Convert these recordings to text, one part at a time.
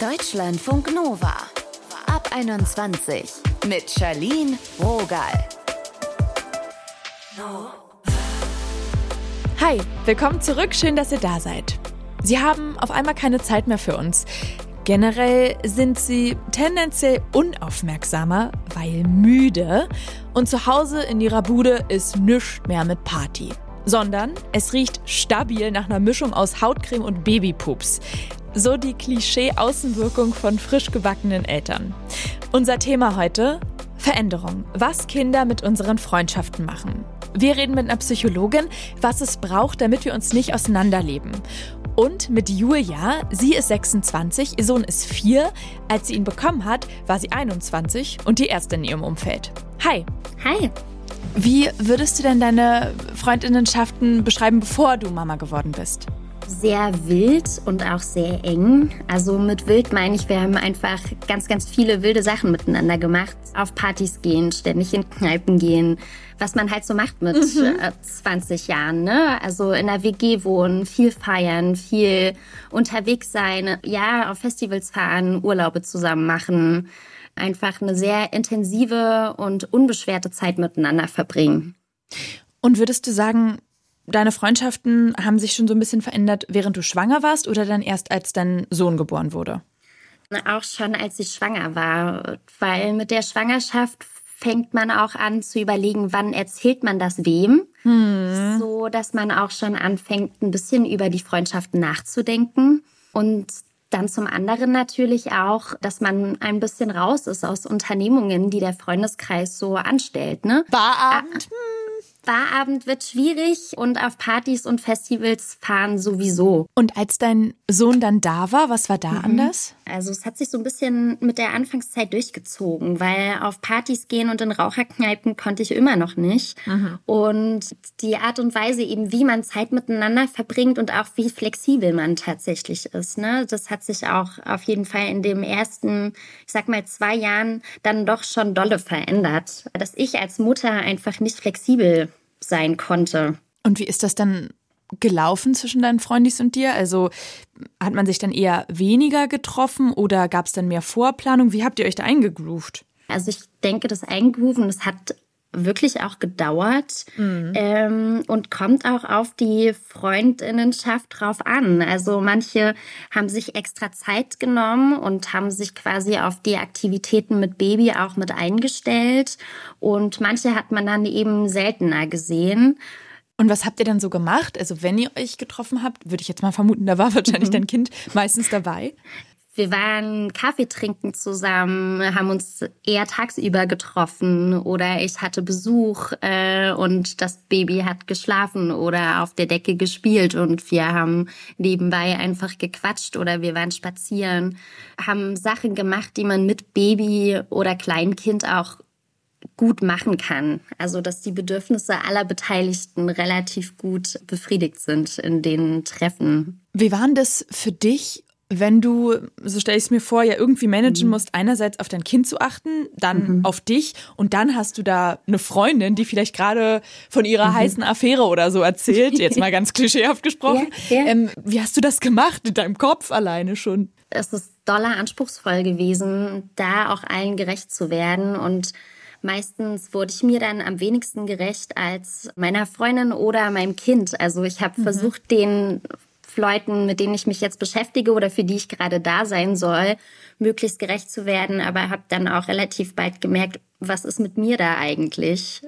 Deutschlandfunk Nova. Ab 21 mit Charlene Rogal. Hi, willkommen zurück. Schön, dass ihr da seid. Sie haben auf einmal keine Zeit mehr für uns. Generell sind sie tendenziell unaufmerksamer, weil müde. Und zu Hause in ihrer Bude ist nichts mehr mit Party. Sondern es riecht stabil nach einer Mischung aus Hautcreme und Babypups. So die Klischee-Außenwirkung von frisch gebackenen Eltern. Unser Thema heute: Veränderung. Was Kinder mit unseren Freundschaften machen. Wir reden mit einer Psychologin, was es braucht, damit wir uns nicht auseinanderleben. Und mit Julia, sie ist 26, ihr Sohn ist 4. Als sie ihn bekommen hat, war sie 21 und die erste in ihrem Umfeld. Hi. Hi. Wie würdest du denn deine Freundinnenschaften beschreiben, bevor du Mama geworden bist? Sehr wild und auch sehr eng. Also mit wild meine ich, wir haben einfach ganz, ganz viele wilde Sachen miteinander gemacht. Auf Partys gehen, ständig in Kneipen gehen, was man halt so macht mit mhm. 20 Jahren. Ne? Also in der WG wohnen, viel feiern, viel unterwegs sein, ja, auf Festivals fahren, Urlaube zusammen machen einfach eine sehr intensive und unbeschwerte Zeit miteinander verbringen. Und würdest du sagen, deine Freundschaften haben sich schon so ein bisschen verändert, während du schwanger warst oder dann erst, als dein Sohn geboren wurde? Auch schon, als ich schwanger war, weil mit der Schwangerschaft fängt man auch an zu überlegen, wann erzählt man das wem, hm. so dass man auch schon anfängt, ein bisschen über die Freundschaften nachzudenken. Und dann zum anderen natürlich auch, dass man ein bisschen raus ist aus Unternehmungen, die der Freundeskreis so anstellt. Ne? Barabend? Ah, Barabend wird schwierig und auf Partys und Festivals fahren sowieso. Und als dein Sohn dann da war, was war da mhm. anders? Also es hat sich so ein bisschen mit der Anfangszeit durchgezogen, weil auf Partys gehen und in Raucherkneipen konnte ich immer noch nicht. Mhm. Und die Art und Weise eben, wie man Zeit miteinander verbringt und auch wie flexibel man tatsächlich ist, ne? das hat sich auch auf jeden Fall in dem ersten, ich sag mal, zwei Jahren dann doch schon dolle verändert. Dass ich als Mutter einfach nicht flexibel sein konnte. Und wie ist das dann gelaufen zwischen deinen Freundis und dir? Also hat man sich dann eher weniger getroffen oder gab es dann mehr Vorplanung? Wie habt ihr euch da eingegroovt? Also ich denke, das Eingrooven, das hat wirklich auch gedauert mhm. ähm, und kommt auch auf die Freundinnenschaft drauf an. Also manche haben sich extra Zeit genommen und haben sich quasi auf die Aktivitäten mit Baby auch mit eingestellt und manche hat man dann eben seltener gesehen. Und was habt ihr dann so gemacht? Also wenn ihr euch getroffen habt, würde ich jetzt mal vermuten, da war wahrscheinlich mhm. dein Kind meistens dabei. Wir waren Kaffee trinken zusammen, haben uns eher tagsüber getroffen oder ich hatte Besuch äh, und das Baby hat geschlafen oder auf der Decke gespielt und wir haben nebenbei einfach gequatscht oder wir waren spazieren, haben Sachen gemacht, die man mit Baby oder Kleinkind auch gut machen kann. Also, dass die Bedürfnisse aller Beteiligten relativ gut befriedigt sind in den Treffen. Wie waren das für dich wenn du, so stelle ich es mir vor, ja irgendwie managen mhm. musst, einerseits auf dein Kind zu achten, dann mhm. auf dich und dann hast du da eine Freundin, die vielleicht gerade von ihrer mhm. heißen Affäre oder so erzählt, jetzt mal ganz klischeehaft gesprochen. Ja, ja. Ähm, wie hast du das gemacht in deinem Kopf alleine schon? Es ist doller anspruchsvoll gewesen, da auch allen gerecht zu werden und Meistens wurde ich mir dann am wenigsten gerecht als meiner Freundin oder meinem Kind. Also ich habe mhm. versucht, den Leuten, mit denen ich mich jetzt beschäftige oder für die ich gerade da sein soll, möglichst gerecht zu werden. Aber habe dann auch relativ bald gemerkt, was ist mit mir da eigentlich?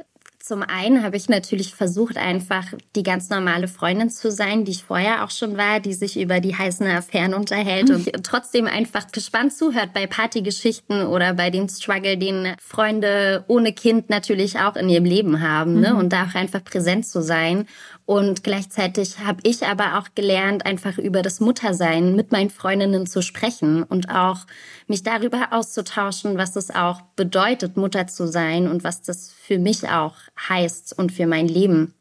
Zum einen habe ich natürlich versucht, einfach die ganz normale Freundin zu sein, die ich vorher auch schon war, die sich über die heißen Affären unterhält und trotzdem einfach gespannt zuhört bei Partygeschichten oder bei dem Struggle, den Freunde ohne Kind natürlich auch in ihrem Leben haben. Ne? Mhm. Und da auch einfach präsent zu sein und gleichzeitig habe ich aber auch gelernt, einfach über das Muttersein mit meinen Freundinnen zu sprechen und auch mich darüber auszutauschen, was es auch bedeutet, Mutter zu sein und was das für mich auch heißt und für mein Leben.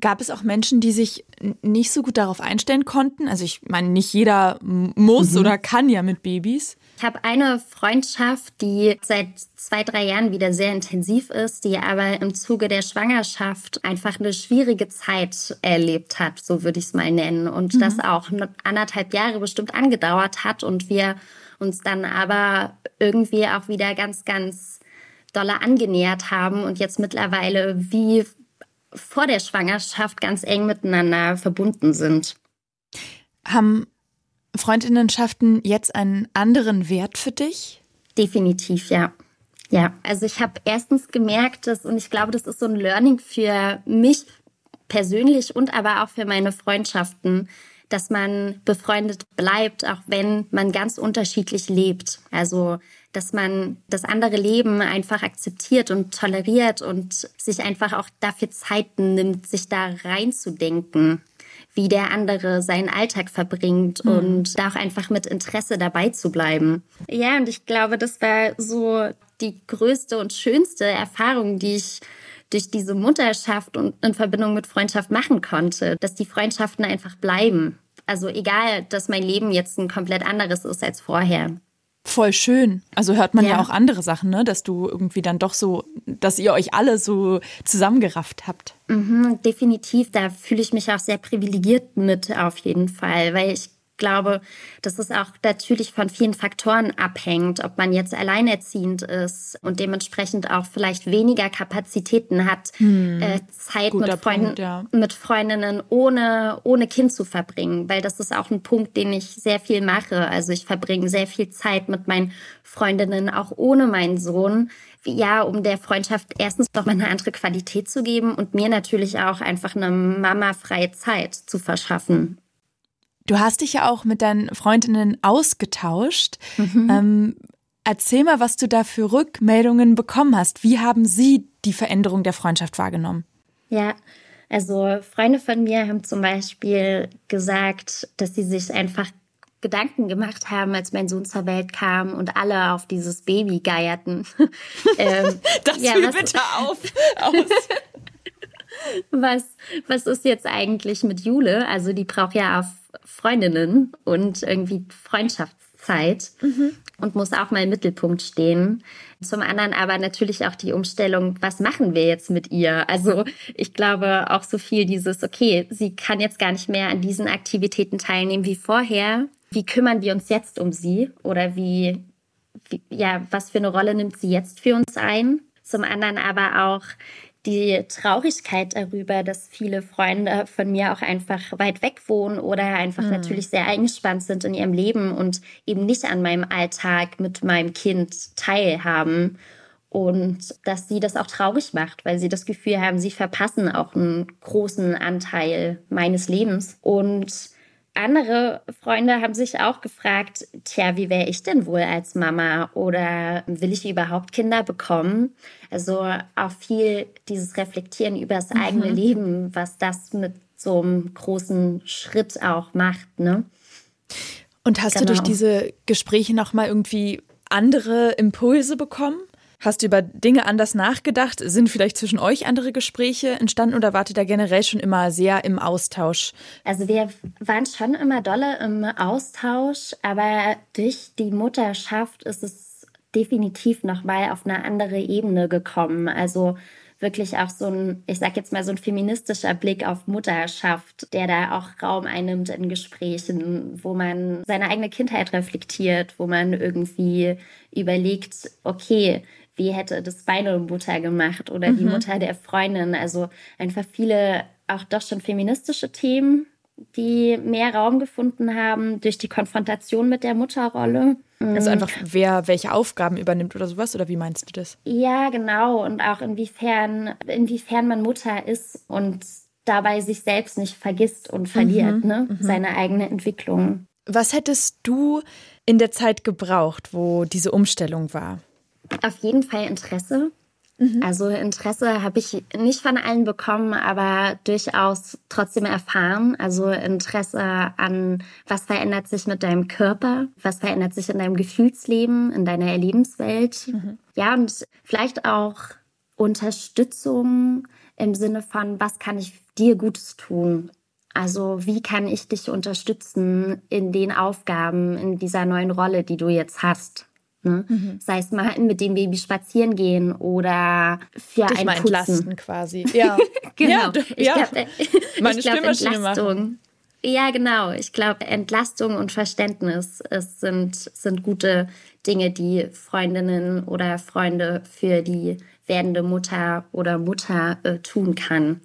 Gab es auch Menschen, die sich nicht so gut darauf einstellen konnten? Also ich meine, nicht jeder muss mhm. oder kann ja mit Babys. Ich habe eine Freundschaft, die seit zwei, drei Jahren wieder sehr intensiv ist, die aber im Zuge der Schwangerschaft einfach eine schwierige Zeit erlebt hat, so würde ich es mal nennen. Und mhm. das auch anderthalb Jahre bestimmt angedauert hat und wir uns dann aber irgendwie auch wieder ganz, ganz doller angenähert haben und jetzt mittlerweile wie vor der Schwangerschaft ganz eng miteinander verbunden sind. Haben Freundinnenschaften jetzt einen anderen Wert für dich? Definitiv, ja. Ja, also ich habe erstens gemerkt, dass, und ich glaube, das ist so ein Learning für mich persönlich und aber auch für meine Freundschaften, dass man befreundet bleibt, auch wenn man ganz unterschiedlich lebt. Also, dass man das andere Leben einfach akzeptiert und toleriert und sich einfach auch dafür Zeiten nimmt, sich da reinzudenken, wie der andere seinen Alltag verbringt mhm. und da auch einfach mit Interesse dabei zu bleiben. Ja, und ich glaube, das war so die größte und schönste Erfahrung, die ich durch diese Mutterschaft und in Verbindung mit Freundschaft machen konnte, dass die Freundschaften einfach bleiben. Also egal, dass mein Leben jetzt ein komplett anderes ist als vorher. Voll schön. Also hört man ja. ja, auch andere Sachen, ne? Dass du irgendwie dann doch so, dass ihr euch alle so zusammengerafft habt. Mhm, definitiv. Da fühle ich mich auch sehr privilegiert mit auf jeden Fall, weil ich glaube, dass es auch natürlich von vielen Faktoren abhängt, ob man jetzt alleinerziehend ist und dementsprechend auch vielleicht weniger Kapazitäten hat, hm. äh, Zeit mit, Freunden, Punkt, ja. mit Freundinnen ohne, ohne Kind zu verbringen. Weil das ist auch ein Punkt, den ich sehr viel mache. Also ich verbringe sehr viel Zeit mit meinen Freundinnen, auch ohne meinen Sohn ja, um der Freundschaft erstens noch mal eine andere Qualität zu geben und mir natürlich auch einfach eine mamafreie Zeit zu verschaffen. Du hast dich ja auch mit deinen Freundinnen ausgetauscht. Mhm. Ähm, erzähl mal, was du da für Rückmeldungen bekommen hast. Wie haben sie die Veränderung der Freundschaft wahrgenommen? Ja, also Freunde von mir haben zum Beispiel gesagt, dass sie sich einfach Gedanken gemacht haben, als mein Sohn zur Welt kam und alle auf dieses Baby geierten. ähm, das ja, was, bitte auf. Aus. was, was ist jetzt eigentlich mit Jule? Also die braucht ja auf Freundinnen und irgendwie Freundschaftszeit mhm. und muss auch mal im Mittelpunkt stehen. Zum anderen aber natürlich auch die Umstellung, was machen wir jetzt mit ihr? Also ich glaube auch so viel dieses, okay, sie kann jetzt gar nicht mehr an diesen Aktivitäten teilnehmen wie vorher. Wie kümmern wir uns jetzt um sie? Oder wie, wie ja, was für eine Rolle nimmt sie jetzt für uns ein? Zum anderen aber auch, die Traurigkeit darüber, dass viele Freunde von mir auch einfach weit weg wohnen oder einfach mhm. natürlich sehr eingespannt sind in ihrem Leben und eben nicht an meinem Alltag mit meinem Kind teilhaben. Und dass sie das auch traurig macht, weil sie das Gefühl haben, sie verpassen auch einen großen Anteil meines Lebens. Und andere Freunde haben sich auch gefragt, tja, wie wäre ich denn wohl als Mama oder will ich überhaupt Kinder bekommen? Also auch viel dieses Reflektieren über das mhm. eigene Leben, was das mit so einem großen Schritt auch macht, ne? Und hast genau. du durch genau. diese Gespräche nochmal irgendwie andere Impulse bekommen? Hast du über Dinge anders nachgedacht? Sind vielleicht zwischen euch andere Gespräche entstanden oder wart ihr generell schon immer sehr im Austausch? Also wir waren schon immer dolle im Austausch, aber durch die Mutterschaft ist es definitiv nochmal auf eine andere Ebene gekommen. Also wirklich auch so ein, ich sag jetzt mal, so ein feministischer Blick auf Mutterschaft, der da auch Raum einnimmt in Gesprächen, wo man seine eigene Kindheit reflektiert, wo man irgendwie überlegt, okay, wie hätte das meine Mutter gemacht oder mhm. die Mutter der Freundin. Also einfach viele auch doch schon feministische Themen, die mehr Raum gefunden haben durch die Konfrontation mit der Mutterrolle. Also einfach, wer welche Aufgaben übernimmt oder sowas, oder wie meinst du das? Ja, genau. Und auch inwiefern, inwiefern man Mutter ist und dabei sich selbst nicht vergisst und verliert, mhm, ne? Mhm. Seine eigene Entwicklung. Was hättest du in der Zeit gebraucht, wo diese Umstellung war? Auf jeden Fall Interesse. Mhm. Also Interesse habe ich nicht von allen bekommen, aber durchaus trotzdem erfahren. Also Interesse an, was verändert sich mit deinem Körper, was verändert sich in deinem Gefühlsleben, in deiner Erlebenswelt. Mhm. Ja, und vielleicht auch Unterstützung im Sinne von, was kann ich dir Gutes tun? Also wie kann ich dich unterstützen in den Aufgaben, in dieser neuen Rolle, die du jetzt hast? Ne? Mhm. Sei es mal mit dem Baby spazieren gehen oder für Dich ein mal Putzen. entlasten quasi. Ja, genau. Ja, ich ja. glaube, Meine ich glaub, Entlastung. machen. Ja, genau. Ich glaube, Entlastung und Verständnis es sind, sind gute Dinge, die Freundinnen oder Freunde für die werdende Mutter oder Mutter äh, tun kann.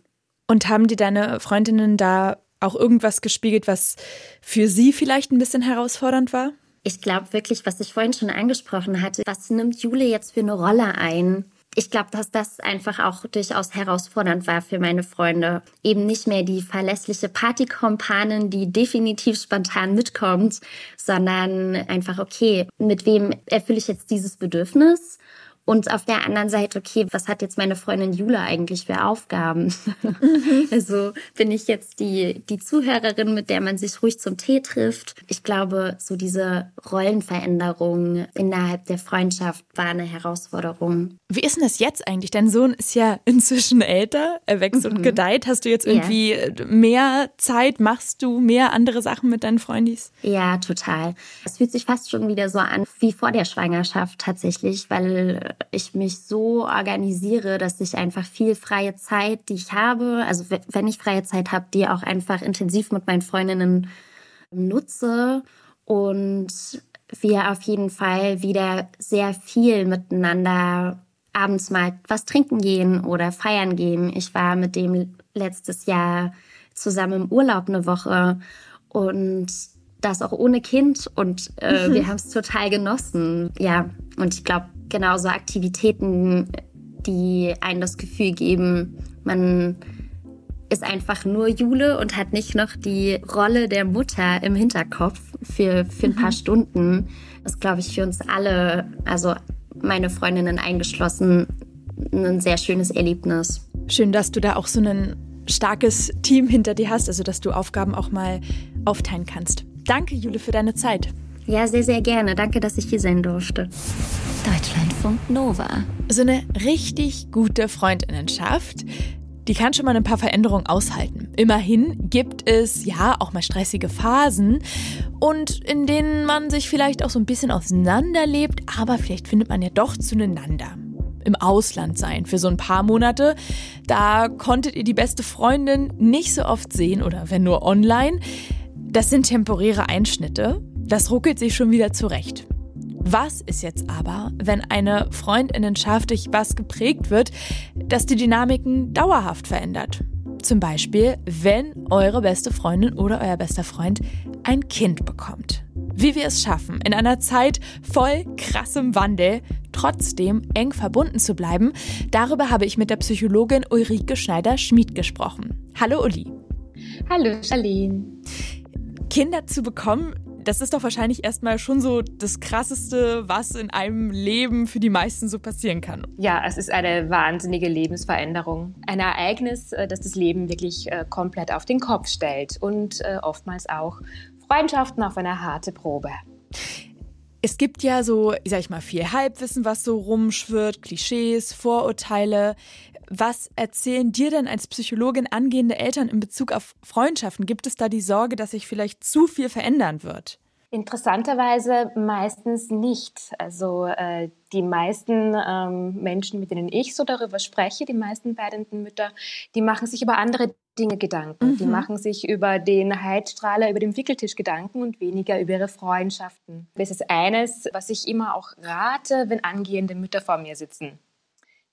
Und haben dir deine Freundinnen da auch irgendwas gespiegelt, was für sie vielleicht ein bisschen herausfordernd war? Ich glaube wirklich, was ich vorhin schon angesprochen hatte, was nimmt Jule jetzt für eine Rolle ein? Ich glaube, dass das einfach auch durchaus herausfordernd war für meine Freunde. Eben nicht mehr die verlässliche Partykompanin, die definitiv spontan mitkommt, sondern einfach, okay, mit wem erfülle ich jetzt dieses Bedürfnis? Und auf der anderen Seite, okay, was hat jetzt meine Freundin Jule eigentlich für Aufgaben? also bin ich jetzt die, die Zuhörerin, mit der man sich ruhig zum Tee trifft. Ich glaube, so diese Rollenveränderung innerhalb der Freundschaft war eine Herausforderung. Wie ist denn das jetzt eigentlich? Dein Sohn ist ja inzwischen älter, er wächst und gedeiht. Hast du jetzt irgendwie mehr Zeit? Machst du mehr andere Sachen mit deinen Freundis? Ja, total. Es fühlt sich fast schon wieder so an wie vor der Schwangerschaft tatsächlich, weil ich mich so organisiere, dass ich einfach viel freie Zeit, die ich habe, also wenn ich freie Zeit habe, die auch einfach intensiv mit meinen Freundinnen nutze und wir auf jeden Fall wieder sehr viel miteinander abends mal was trinken gehen oder feiern gehen. Ich war mit dem letztes Jahr zusammen im Urlaub eine Woche und das auch ohne Kind und äh, wir haben es total genossen. Ja, und ich glaube, genauso Aktivitäten, die einen das Gefühl geben, man ist einfach nur Jule und hat nicht noch die Rolle der Mutter im Hinterkopf für, für ein paar Stunden. Das ist, glaube ich, für uns alle, also meine Freundinnen eingeschlossen, ein sehr schönes Erlebnis. Schön, dass du da auch so ein starkes Team hinter dir hast, also dass du Aufgaben auch mal aufteilen kannst. Danke, Jule, für deine Zeit. Ja, sehr, sehr gerne. Danke, dass ich hier sein durfte. Deutschlandfunk Nova. So eine richtig gute Freundinnenschaft, die kann schon mal ein paar Veränderungen aushalten. Immerhin gibt es ja auch mal stressige Phasen und in denen man sich vielleicht auch so ein bisschen auseinanderlebt, aber vielleicht findet man ja doch zueinander. Im Ausland sein für so ein paar Monate, da konntet ihr die beste Freundin nicht so oft sehen oder wenn nur online. Das sind temporäre Einschnitte, das ruckelt sich schon wieder zurecht. Was ist jetzt aber, wenn eine Freundinnenschaft durch was geprägt wird, das die Dynamiken dauerhaft verändert? Zum Beispiel, wenn eure beste Freundin oder euer bester Freund ein Kind bekommt. Wie wir es schaffen, in einer Zeit voll krassem Wandel trotzdem eng verbunden zu bleiben, darüber habe ich mit der Psychologin Ulrike Schneider-Schmid gesprochen. Hallo Uli. Hallo Charlene. Kinder zu bekommen, das ist doch wahrscheinlich erstmal schon so das Krasseste, was in einem Leben für die meisten so passieren kann. Ja, es ist eine wahnsinnige Lebensveränderung. Ein Ereignis, äh, das das Leben wirklich äh, komplett auf den Kopf stellt und äh, oftmals auch Freundschaften auf eine harte Probe. Es gibt ja so, sag ich mal, viel Halbwissen, was so rumschwirrt, Klischees, Vorurteile. Was erzählen dir denn als Psychologin angehende Eltern in Bezug auf Freundschaften? Gibt es da die Sorge, dass sich vielleicht zu viel verändern wird? Interessanterweise meistens nicht. Also äh, die meisten ähm, Menschen, mit denen ich so darüber spreche, die meisten werdenden Mütter, die machen sich über andere Dinge Gedanken. Mhm. Die machen sich über den Heizstrahler, über den Wickeltisch Gedanken und weniger über ihre Freundschaften. Das ist eines, was ich immer auch rate, wenn angehende Mütter vor mir sitzen.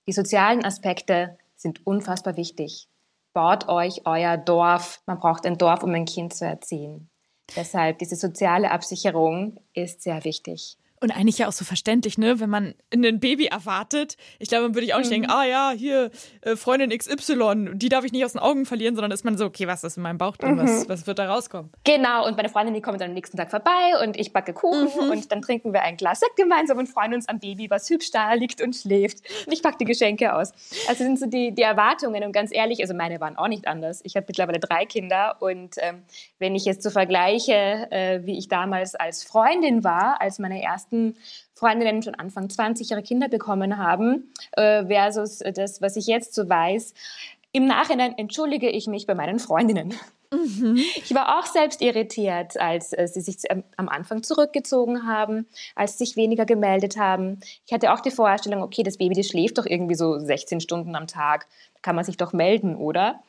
Die sozialen Aspekte sind unfassbar wichtig. Baut euch euer Dorf. Man braucht ein Dorf, um ein Kind zu erziehen. Deshalb diese soziale Absicherung ist sehr wichtig. Und eigentlich ja auch so verständlich, ne? Wenn man ein Baby erwartet, ich glaube, dann würde ich auch nicht mhm. denken, ah ja, hier, äh, Freundin XY, die darf ich nicht aus den Augen verlieren, sondern ist man so, okay, was ist in meinem Bauch drin? Mhm. Was, was wird da rauskommen? Genau, und meine Freundin, die kommt dann am nächsten Tag vorbei und ich backe Kuchen mhm. und dann trinken wir ein Glas Sekt gemeinsam und freuen uns am Baby, was hübsch da liegt und schläft. Und ich packe die Geschenke aus. Also sind so die, die Erwartungen und ganz ehrlich, also meine waren auch nicht anders. Ich habe mittlerweile drei Kinder und ähm, wenn ich jetzt so vergleiche, äh, wie ich damals als Freundin war, als meine ersten Freundinnen schon Anfang 20 ihre Kinder bekommen haben, äh, versus das, was ich jetzt so weiß. Im Nachhinein entschuldige ich mich bei meinen Freundinnen. Mhm. Ich war auch selbst irritiert, als äh, sie sich am Anfang zurückgezogen haben, als sie sich weniger gemeldet haben. Ich hatte auch die Vorstellung, okay, das Baby, das schläft doch irgendwie so 16 Stunden am Tag. Da kann man sich doch melden, oder?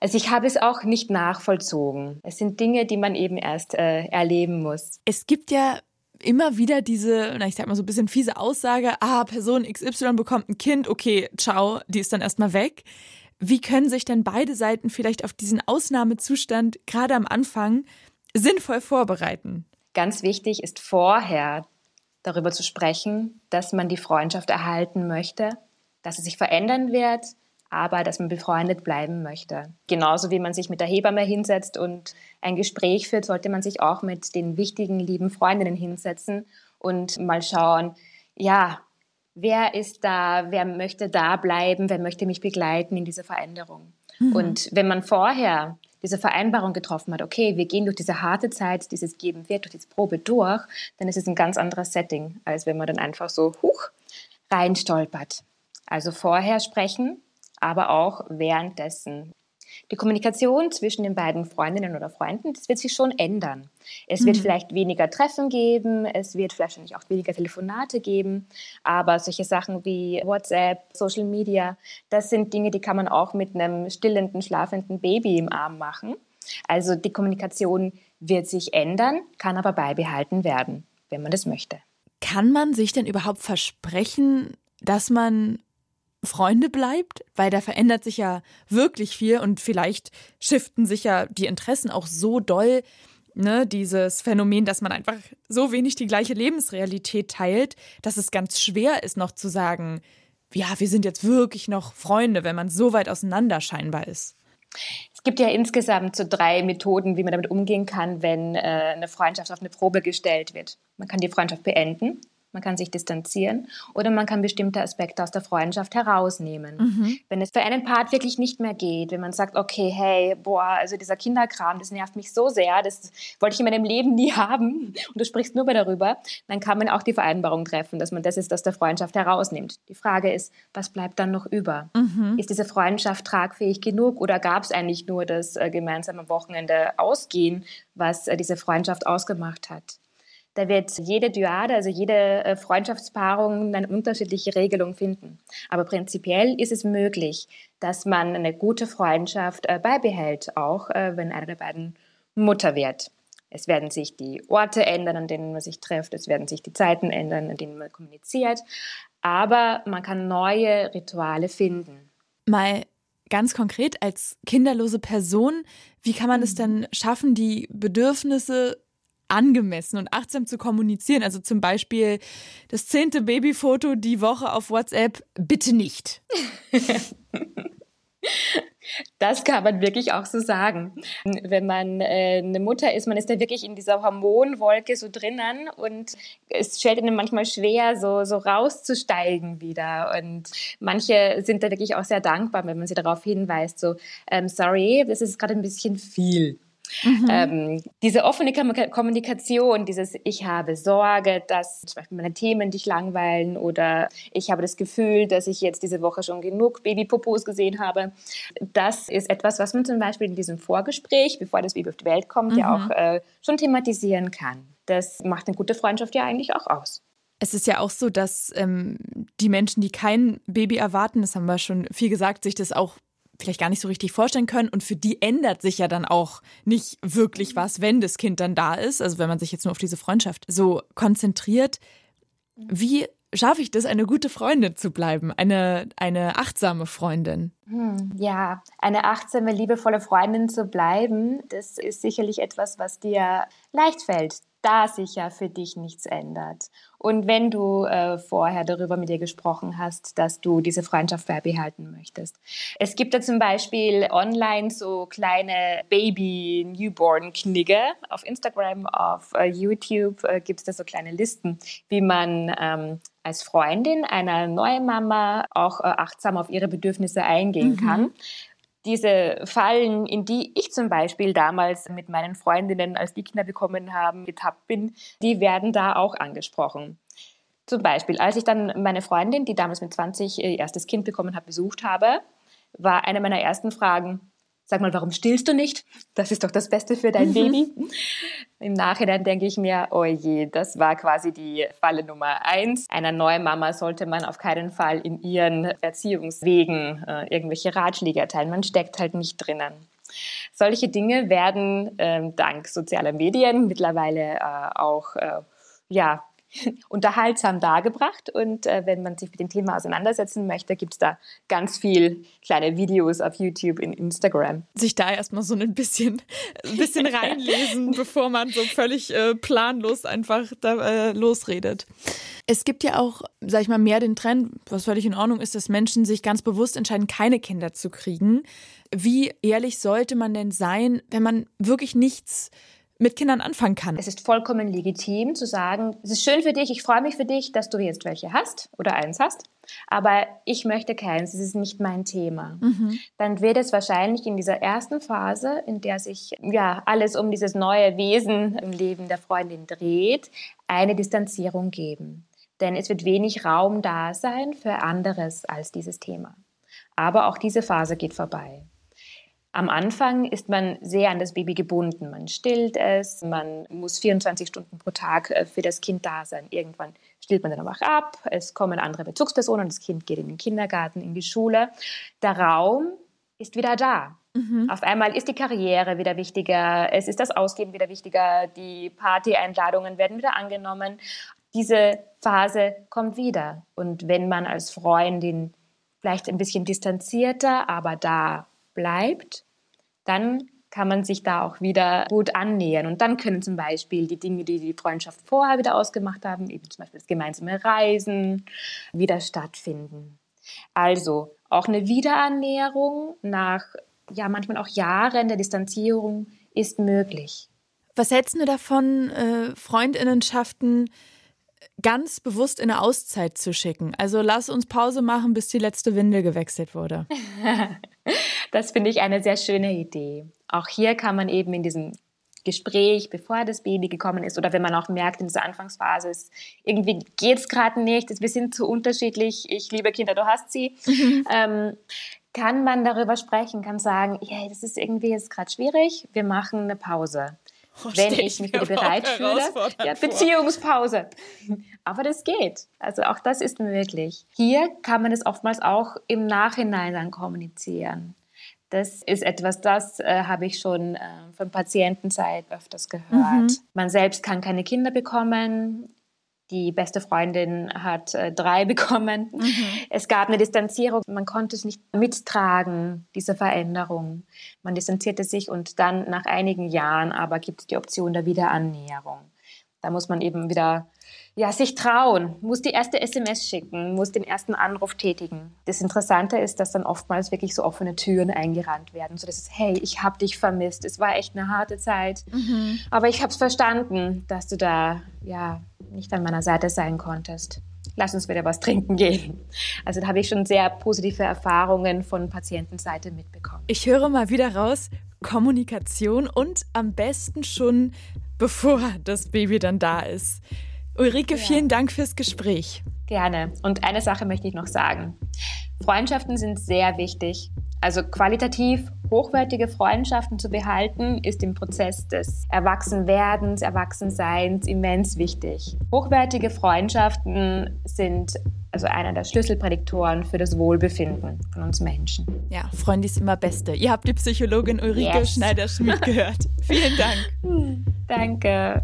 Also ich habe es auch nicht nachvollzogen. Es sind Dinge, die man eben erst äh, erleben muss. Es gibt ja immer wieder diese, na, ich sag mal so ein bisschen fiese Aussage, ah, Person XY bekommt ein Kind, okay, ciao, die ist dann erstmal weg. Wie können sich denn beide Seiten vielleicht auf diesen Ausnahmezustand gerade am Anfang sinnvoll vorbereiten? Ganz wichtig ist vorher darüber zu sprechen, dass man die Freundschaft erhalten möchte, dass sie sich verändern wird, aber dass man befreundet bleiben möchte. Genauso wie man sich mit der Hebamme hinsetzt und ein Gespräch führt, sollte man sich auch mit den wichtigen, lieben Freundinnen hinsetzen und mal schauen, ja, wer ist da, wer möchte da bleiben, wer möchte mich begleiten in dieser Veränderung. Mhm. Und wenn man vorher diese Vereinbarung getroffen hat, okay, wir gehen durch diese harte Zeit, dieses Geben wird, durch diese Probe durch, dann ist es ein ganz anderes Setting, als wenn man dann einfach so huch reinstolpert. Also vorher sprechen, aber auch währenddessen. Die Kommunikation zwischen den beiden Freundinnen oder Freunden, das wird sich schon ändern. Es wird mhm. vielleicht weniger Treffen geben, es wird wahrscheinlich auch weniger Telefonate geben, aber solche Sachen wie WhatsApp, Social Media, das sind Dinge, die kann man auch mit einem stillenden, schlafenden Baby im Arm machen. Also die Kommunikation wird sich ändern, kann aber beibehalten werden, wenn man das möchte. Kann man sich denn überhaupt versprechen, dass man Freunde bleibt, weil da verändert sich ja wirklich viel und vielleicht shiften sich ja die Interessen auch so doll, ne, dieses Phänomen, dass man einfach so wenig die gleiche Lebensrealität teilt, dass es ganz schwer ist, noch zu sagen, ja, wir sind jetzt wirklich noch Freunde, wenn man so weit auseinander scheinbar ist. Es gibt ja insgesamt so drei Methoden, wie man damit umgehen kann, wenn äh, eine Freundschaft auf eine Probe gestellt wird. Man kann die Freundschaft beenden, man kann sich distanzieren oder man kann bestimmte Aspekte aus der Freundschaft herausnehmen. Mhm. Wenn es für einen Part wirklich nicht mehr geht, wenn man sagt, okay, hey, boah, also dieser Kinderkram, das nervt mich so sehr, das wollte ich in meinem Leben nie haben und du sprichst nur mehr darüber, dann kann man auch die Vereinbarung treffen, dass man das ist aus der Freundschaft herausnimmt. Die Frage ist, was bleibt dann noch über? Mhm. Ist diese Freundschaft tragfähig genug oder gab es eigentlich nur das äh, gemeinsame Wochenende ausgehen, was äh, diese Freundschaft ausgemacht hat? Da wird jede Dyade, also jede äh, Freundschaftspaarung eine unterschiedliche Regelung finden. Aber prinzipiell ist es möglich, dass man eine gute Freundschaft äh, beibehält, auch äh, wenn einer der beiden Mutter wird. Es werden sich die Orte ändern, an denen man sich trifft. Es werden sich die Zeiten ändern, an denen man kommuniziert. Aber man kann neue Rituale finden. Mal ganz konkret als kinderlose Person, wie kann man es mhm. denn schaffen, die Bedürfnisse angemessen und achtsam zu kommunizieren. Also zum Beispiel das zehnte Babyfoto die Woche auf WhatsApp, bitte nicht. Das kann man wirklich auch so sagen. Wenn man äh, eine Mutter ist, man ist da wirklich in dieser Hormonwolke so drinnen und es stellt einem manchmal schwer, so, so rauszusteigen wieder. Und manche sind da wirklich auch sehr dankbar, wenn man sie darauf hinweist, so, ähm, sorry, das ist gerade ein bisschen viel. Mhm. Ähm, diese offene Kommunikation, dieses Ich habe Sorge, dass zum Beispiel meine Themen dich langweilen oder ich habe das Gefühl, dass ich jetzt diese Woche schon genug Babypopos gesehen habe. Das ist etwas, was man zum Beispiel in diesem Vorgespräch, bevor das Baby auf die Welt kommt, mhm. ja auch äh, schon thematisieren kann. Das macht eine gute Freundschaft ja eigentlich auch aus. Es ist ja auch so, dass ähm, die Menschen, die kein Baby erwarten, das haben wir schon viel gesagt, sich das auch vielleicht gar nicht so richtig vorstellen können. Und für die ändert sich ja dann auch nicht wirklich was, wenn das Kind dann da ist. Also wenn man sich jetzt nur auf diese Freundschaft so konzentriert. Wie schaffe ich das, eine gute Freundin zu bleiben, eine, eine achtsame Freundin? Hm, ja, eine achtsame, liebevolle Freundin zu bleiben, das ist sicherlich etwas, was dir leicht fällt da sich ja für dich nichts ändert. Und wenn du äh, vorher darüber mit dir gesprochen hast, dass du diese Freundschaft beibehalten möchtest. Es gibt da zum Beispiel online so kleine Baby-Newborn-Knigge. Auf Instagram, auf äh, YouTube äh, gibt es da so kleine Listen, wie man ähm, als Freundin einer neuen Mama auch äh, achtsam auf ihre Bedürfnisse eingehen mhm. kann diese Fallen, in die ich zum Beispiel damals mit meinen Freundinnen, als die Kinder bekommen haben, getappt bin, die werden da auch angesprochen. Zum Beispiel, als ich dann meine Freundin, die damals mit 20 ihr erstes Kind bekommen hat, besucht habe, war eine meiner ersten Fragen, sag mal, warum stillst du nicht? Das ist doch das Beste für dein Baby. Im Nachhinein denke ich mir, oh je, das war quasi die Falle Nummer eins. Einer neuen Mama sollte man auf keinen Fall in ihren Erziehungswegen äh, irgendwelche Ratschläge erteilen. Man steckt halt nicht drinnen. Solche Dinge werden ähm, dank sozialer Medien mittlerweile äh, auch äh, ja, unterhaltsam dargebracht. Und äh, wenn man sich mit dem Thema auseinandersetzen möchte, gibt es da ganz viel kleine Videos auf YouTube, in Instagram. Sich da erstmal so ein bisschen, ein bisschen reinlesen, bevor man so völlig äh, planlos einfach da, äh, losredet. Es gibt ja auch, sag ich mal, mehr den Trend, was völlig in Ordnung ist, dass Menschen sich ganz bewusst entscheiden, keine Kinder zu kriegen. Wie ehrlich sollte man denn sein, wenn man wirklich nichts mit Kindern anfangen kann. Es ist vollkommen legitim zu sagen, es ist schön für dich, ich freue mich für dich, dass du jetzt welche hast oder eins hast, aber ich möchte keins, es ist nicht mein Thema. Mhm. Dann wird es wahrscheinlich in dieser ersten Phase, in der sich ja alles um dieses neue Wesen im Leben der Freundin dreht, eine Distanzierung geben. Denn es wird wenig Raum da sein für anderes als dieses Thema. Aber auch diese Phase geht vorbei. Am Anfang ist man sehr an das Baby gebunden. Man stillt es, man muss 24 Stunden pro Tag äh, für das Kind da sein. Irgendwann stillt man dann auch ab, es kommen andere Bezugspersonen, das Kind geht in den Kindergarten, in die Schule. Der Raum ist wieder da. Mhm. Auf einmal ist die Karriere wieder wichtiger, es ist das Ausgehen wieder wichtiger, die Party-Einladungen werden wieder angenommen. Diese Phase kommt wieder. Und wenn man als Freundin vielleicht ein bisschen distanzierter, aber da bleibt, dann kann man sich da auch wieder gut annähern. Und dann können zum Beispiel die Dinge, die die Freundschaft vorher wieder ausgemacht haben, eben zum Beispiel das gemeinsame Reisen, wieder stattfinden. Also auch eine Wiederannäherung nach ja manchmal auch Jahren der Distanzierung ist möglich. Was hältst du davon, äh, Freundinnenschaften ganz bewusst in eine Auszeit zu schicken? Also lass uns Pause machen, bis die letzte Windel gewechselt wurde. Das finde ich eine sehr schöne Idee. Auch hier kann man eben in diesem Gespräch, bevor das Baby gekommen ist, oder wenn man auch merkt, in dieser Anfangsphase ist, irgendwie geht es gerade nicht, wir sind zu unterschiedlich, ich liebe Kinder, du hast sie, mhm. ähm, kann man darüber sprechen, kann sagen, yeah, das ist irgendwie jetzt gerade schwierig, wir machen eine Pause. Oh, wenn ich mich wieder bereit fühle. Ja, Beziehungspause. Aber das geht. Also auch das ist möglich. Hier kann man es oftmals auch im Nachhinein dann kommunizieren. Das ist etwas, das äh, habe ich schon äh, von Patientenzeit öfters gehört. Mhm. Man selbst kann keine Kinder bekommen. Die beste Freundin hat äh, drei bekommen. Mhm. Es gab eine Distanzierung. Man konnte es nicht mittragen, diese Veränderung. Man distanzierte sich und dann nach einigen Jahren aber gibt es die Option der Wiederannäherung. Da muss man eben wieder ja, sich trauen, muss die erste SMS schicken, muss den ersten Anruf tätigen. Das Interessante ist, dass dann oftmals wirklich so offene Türen eingerannt werden, so dass es, hey, ich habe dich vermisst, es war echt eine harte Zeit, mhm. aber ich habe es verstanden, dass du da ja nicht an meiner Seite sein konntest. Lass uns wieder was trinken gehen. Also da habe ich schon sehr positive Erfahrungen von Patientenseite mitbekommen. Ich höre mal wieder raus, Kommunikation und am besten schon bevor das Baby dann da ist. Ulrike, ja. vielen Dank fürs Gespräch. Gerne. Und eine Sache möchte ich noch sagen. Freundschaften sind sehr wichtig. Also qualitativ hochwertige Freundschaften zu behalten, ist im Prozess des Erwachsenwerdens, Erwachsenseins immens wichtig. Hochwertige Freundschaften sind also einer der Schlüsselprädiktoren für das Wohlbefinden von uns Menschen. Ja, Freunde ist immer Beste. Ihr habt die Psychologin Ulrike yes. Schneider-Schmidt gehört. Vielen Dank. Danke.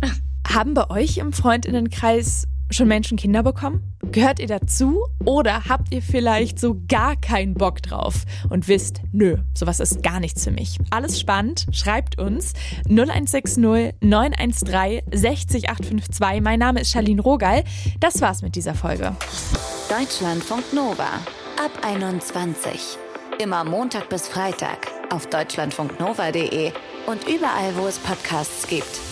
Haben bei euch im Freundinnenkreis schon Menschen Kinder bekommen? Gehört ihr dazu oder habt ihr vielleicht so gar keinen Bock drauf und wisst, nö, sowas ist gar nichts für mich? Alles spannend, schreibt uns 0160 913 60852. Mein Name ist Charlene Rogal. Das war's mit dieser Folge. Deutschlandfunk Nova ab 21. Immer Montag bis Freitag auf deutschlandfunknova.de und überall, wo es Podcasts gibt.